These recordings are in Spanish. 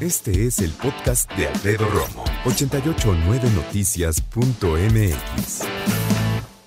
Este es el podcast de Alfredo Romo. 889noticias.mx.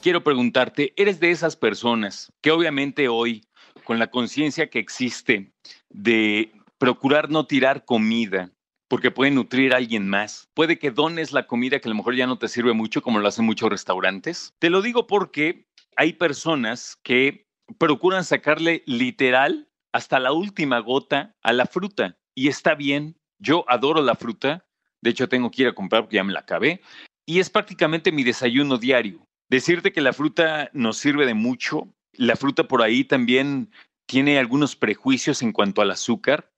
Quiero preguntarte, ¿eres de esas personas que obviamente hoy, con la conciencia que existe de procurar no tirar comida, porque puede nutrir a alguien más. Puede que dones la comida que a lo mejor ya no te sirve mucho, como lo hacen muchos restaurantes. Te lo digo porque hay personas que procuran sacarle literal hasta la última gota a la fruta. Y está bien, yo adoro la fruta. De hecho, tengo que ir a comprar porque ya me la acabé. Y es prácticamente mi desayuno diario. Decirte que la fruta nos sirve de mucho. La fruta por ahí también tiene algunos prejuicios en cuanto al azúcar.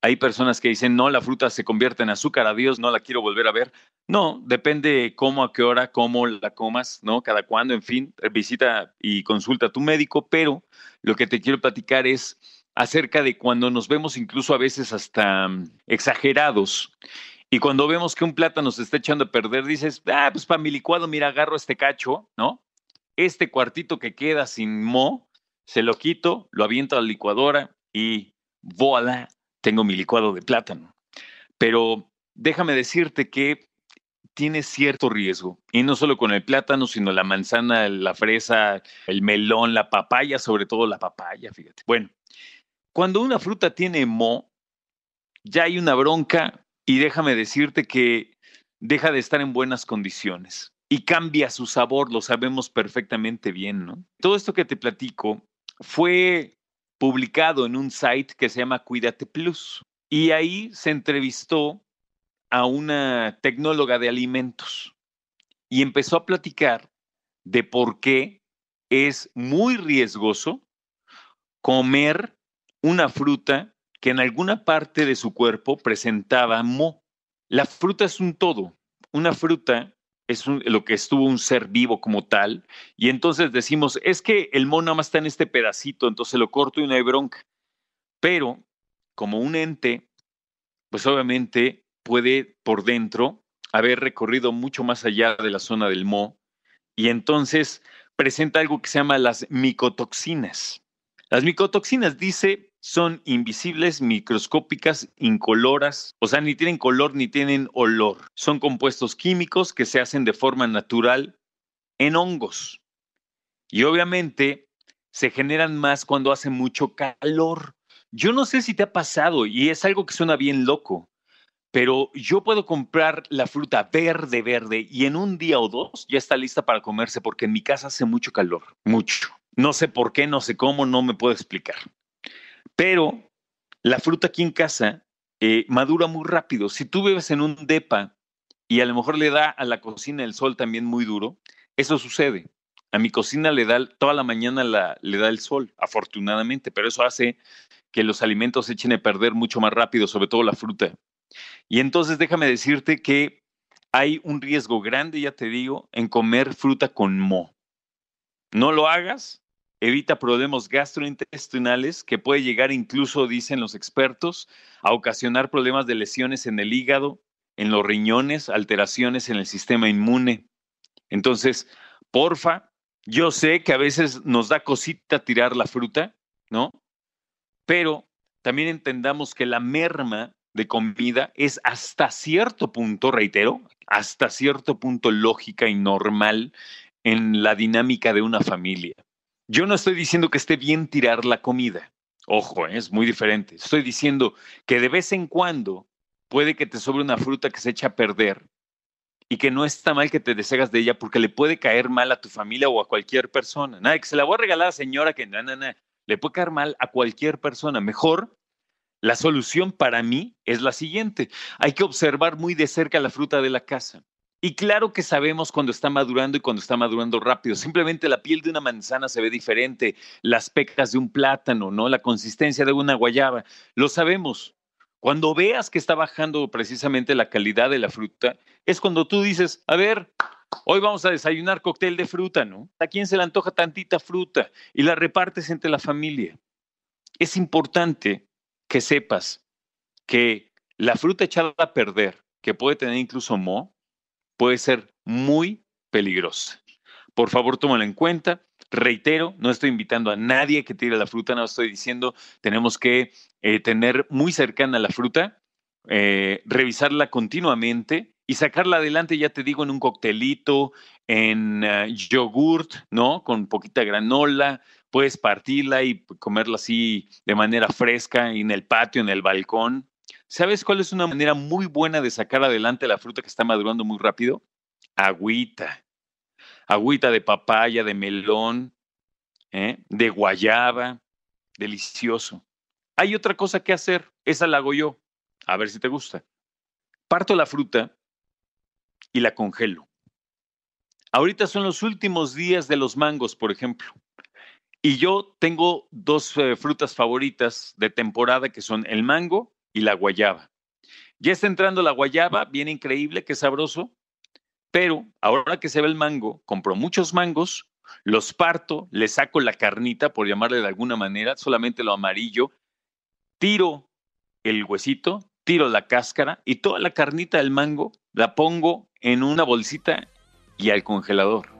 Hay personas que dicen, no, la fruta se convierte en azúcar, adiós, no la quiero volver a ver. No, depende cómo, a qué hora, cómo la comas, ¿no? Cada cuándo, en fin, visita y consulta a tu médico, pero lo que te quiero platicar es acerca de cuando nos vemos incluso a veces hasta mm, exagerados. Y cuando vemos que un plátano se está echando a perder, dices, ah, pues para mi licuado, mira, agarro este cacho, ¿no? Este cuartito que queda sin mo, se lo quito, lo aviento a la licuadora y voilà, tengo mi licuado de plátano. Pero déjame decirte que tiene cierto riesgo, y no solo con el plátano, sino la manzana, la fresa, el melón, la papaya, sobre todo la papaya, fíjate. Bueno, cuando una fruta tiene mo, ya hay una bronca y déjame decirte que deja de estar en buenas condiciones y cambia su sabor, lo sabemos perfectamente bien, ¿no? Todo esto que te platico fue publicado en un site que se llama Cuídate Plus. Y ahí se entrevistó a una tecnóloga de alimentos y empezó a platicar de por qué es muy riesgoso comer una fruta que en alguna parte de su cuerpo presentaba mo. La fruta es un todo. Una fruta es lo que estuvo un ser vivo como tal, y entonces decimos, es que el mono nada más está en este pedacito, entonces lo corto y no hay bronca. Pero como un ente, pues obviamente puede por dentro haber recorrido mucho más allá de la zona del mo, y entonces presenta algo que se llama las micotoxinas. Las micotoxinas, dice, son invisibles, microscópicas, incoloras, o sea, ni tienen color ni tienen olor. Son compuestos químicos que se hacen de forma natural en hongos. Y obviamente se generan más cuando hace mucho calor. Yo no sé si te ha pasado y es algo que suena bien loco, pero yo puedo comprar la fruta verde, verde y en un día o dos ya está lista para comerse porque en mi casa hace mucho calor, mucho. No sé por qué, no sé cómo, no me puedo explicar. Pero la fruta aquí en casa eh, madura muy rápido. Si tú vives en un depa y a lo mejor le da a la cocina el sol también muy duro, eso sucede. A mi cocina le da toda la mañana le da el sol, afortunadamente, pero eso hace que los alimentos se echen a perder mucho más rápido, sobre todo la fruta. Y entonces déjame decirte que hay un riesgo grande, ya te digo, en comer fruta con mo. No lo hagas, evita problemas gastrointestinales que puede llegar incluso, dicen los expertos, a ocasionar problemas de lesiones en el hígado, en los riñones, alteraciones en el sistema inmune. Entonces, porfa, yo sé que a veces nos da cosita tirar la fruta, ¿no? Pero también entendamos que la merma de comida es hasta cierto punto, reitero, hasta cierto punto lógica y normal en la dinámica de una familia. Yo no estoy diciendo que esté bien tirar la comida. Ojo, ¿eh? es muy diferente. Estoy diciendo que de vez en cuando puede que te sobre una fruta que se echa a perder y que no está mal que te deshagas de ella porque le puede caer mal a tu familia o a cualquier persona. Nada, que se la voy a regalar a la señora que no, no, no, le puede caer mal a cualquier persona. Mejor, la solución para mí es la siguiente. Hay que observar muy de cerca la fruta de la casa. Y claro que sabemos cuando está madurando y cuando está madurando rápido. Simplemente la piel de una manzana se ve diferente, las pecas de un plátano, ¿no? La consistencia de una guayaba. Lo sabemos. Cuando veas que está bajando precisamente la calidad de la fruta, es cuando tú dices, a ver, hoy vamos a desayunar cóctel de fruta, ¿no? ¿A quién se le antoja tantita fruta? Y la repartes entre la familia. Es importante que sepas que la fruta echada a perder, que puede tener incluso moho, puede ser muy peligrosa. Por favor, tómalo en cuenta. Reitero, no estoy invitando a nadie que tire la fruta, no estoy diciendo tenemos que eh, tener muy cercana la fruta, eh, revisarla continuamente y sacarla adelante, ya te digo, en un coctelito, en uh, yogurt, ¿no? Con poquita granola, puedes partirla y comerla así de manera fresca en el patio, en el balcón. ¿Sabes cuál es una manera muy buena de sacar adelante la fruta que está madurando muy rápido? Agüita. Agüita de papaya, de melón, ¿eh? de guayaba. Delicioso. Hay otra cosa que hacer. Esa la hago yo. A ver si te gusta. Parto la fruta y la congelo. Ahorita son los últimos días de los mangos, por ejemplo. Y yo tengo dos eh, frutas favoritas de temporada que son el mango y la guayaba. Ya está entrando la guayaba, bien increíble, qué sabroso, pero ahora que se ve el mango, compro muchos mangos, los parto, le saco la carnita, por llamarle de alguna manera, solamente lo amarillo, tiro el huesito, tiro la cáscara y toda la carnita del mango la pongo en una bolsita y al congelador.